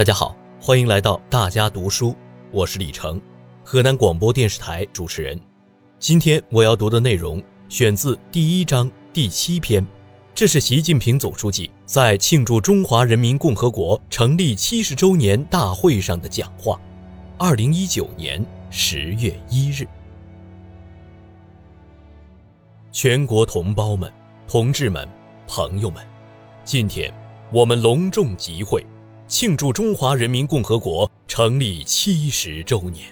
大家好，欢迎来到大家读书，我是李成，河南广播电视台主持人。今天我要读的内容选自第一章第七篇，这是习近平总书记在庆祝中华人民共和国成立七十周年大会上的讲话。二零一九年十月一日，全国同胞们、同志们、朋友们，今天我们隆重集会。庆祝中华人民共和国成立七十周年，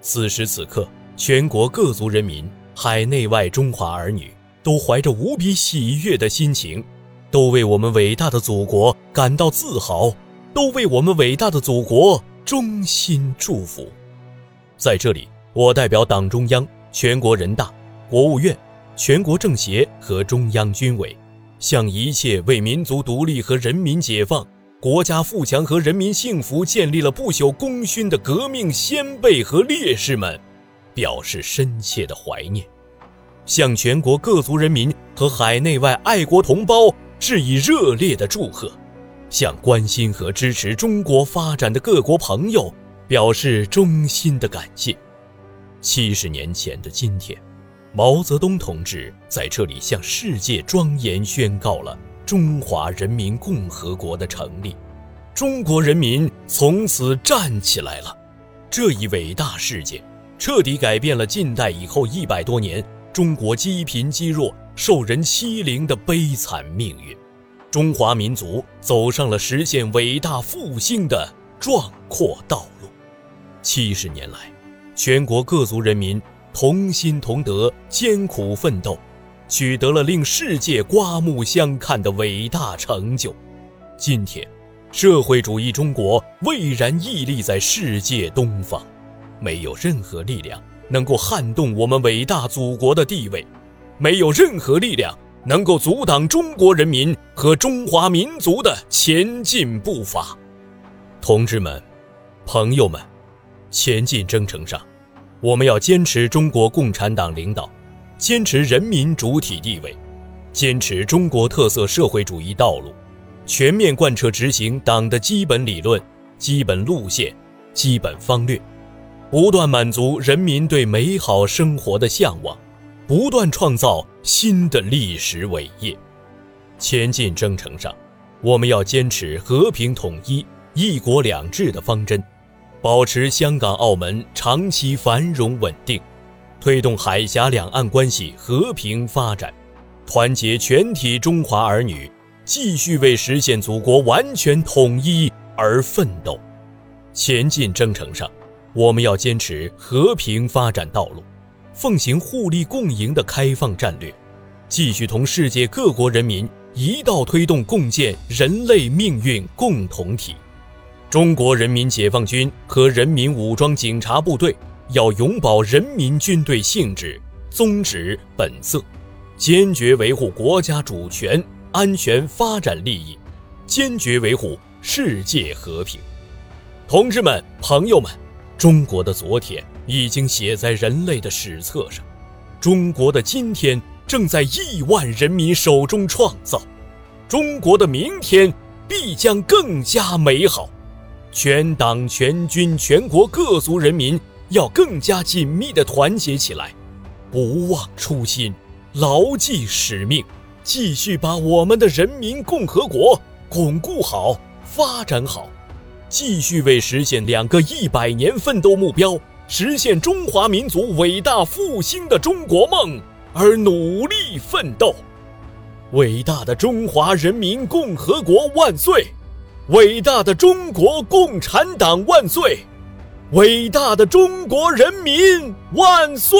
此时此刻，全国各族人民、海内外中华儿女都怀着无比喜悦的心情，都为我们伟大的祖国感到自豪，都为我们伟大的祖国衷心祝福。在这里，我代表党中央、全国人大、国务院、全国政协和中央军委，向一切为民族独立和人民解放。国家富强和人民幸福建立了不朽功勋的革命先辈和烈士们，表示深切的怀念，向全国各族人民和海内外爱国同胞致以热烈的祝贺，向关心和支持中国发展的各国朋友表示衷心的感谢。七十年前的今天，毛泽东同志在这里向世界庄严宣告了。中华人民共和国的成立，中国人民从此站起来了。这一伟大事件，彻底改变了近代以后一百多年中国积贫积弱、受人欺凌的悲惨命运。中华民族走上了实现伟大复兴的壮阔道路。七十年来，全国各族人民同心同德，艰苦奋斗。取得了令世界刮目相看的伟大成就。今天，社会主义中国巍然屹立在世界东方，没有任何力量能够撼动我们伟大祖国的地位，没有任何力量能够阻挡中国人民和中华民族的前进步伐。同志们，朋友们，前进征程上，我们要坚持中国共产党领导。坚持人民主体地位，坚持中国特色社会主义道路，全面贯彻执行党的基本理论、基本路线、基本方略，不断满足人民对美好生活的向往，不断创造新的历史伟业。前进征程上，我们要坚持和平统一、一国两制的方针，保持香港、澳门长期繁荣稳定。推动海峡两岸关系和平发展，团结全体中华儿女，继续为实现祖国完全统一而奋斗。前进征程上，我们要坚持和平发展道路，奉行互利共赢的开放战略，继续同世界各国人民一道推动共建人类命运共同体。中国人民解放军和人民武装警察部队。要永葆人民军队性质、宗旨、本色，坚决维护国家主权、安全、发展利益，坚决维护世界和平。同志们、朋友们，中国的昨天已经写在人类的史册上，中国的今天正在亿万人民手中创造，中国的明天必将更加美好。全党全军全国各族人民。要更加紧密地团结起来，不忘初心，牢记使命，继续把我们的人民共和国巩固好、发展好，继续为实现两个一百年奋斗目标、实现中华民族伟大复兴的中国梦而努力奋斗。伟大的中华人民共和国万岁！伟大的中国共产党万岁！伟大的中国人民万岁！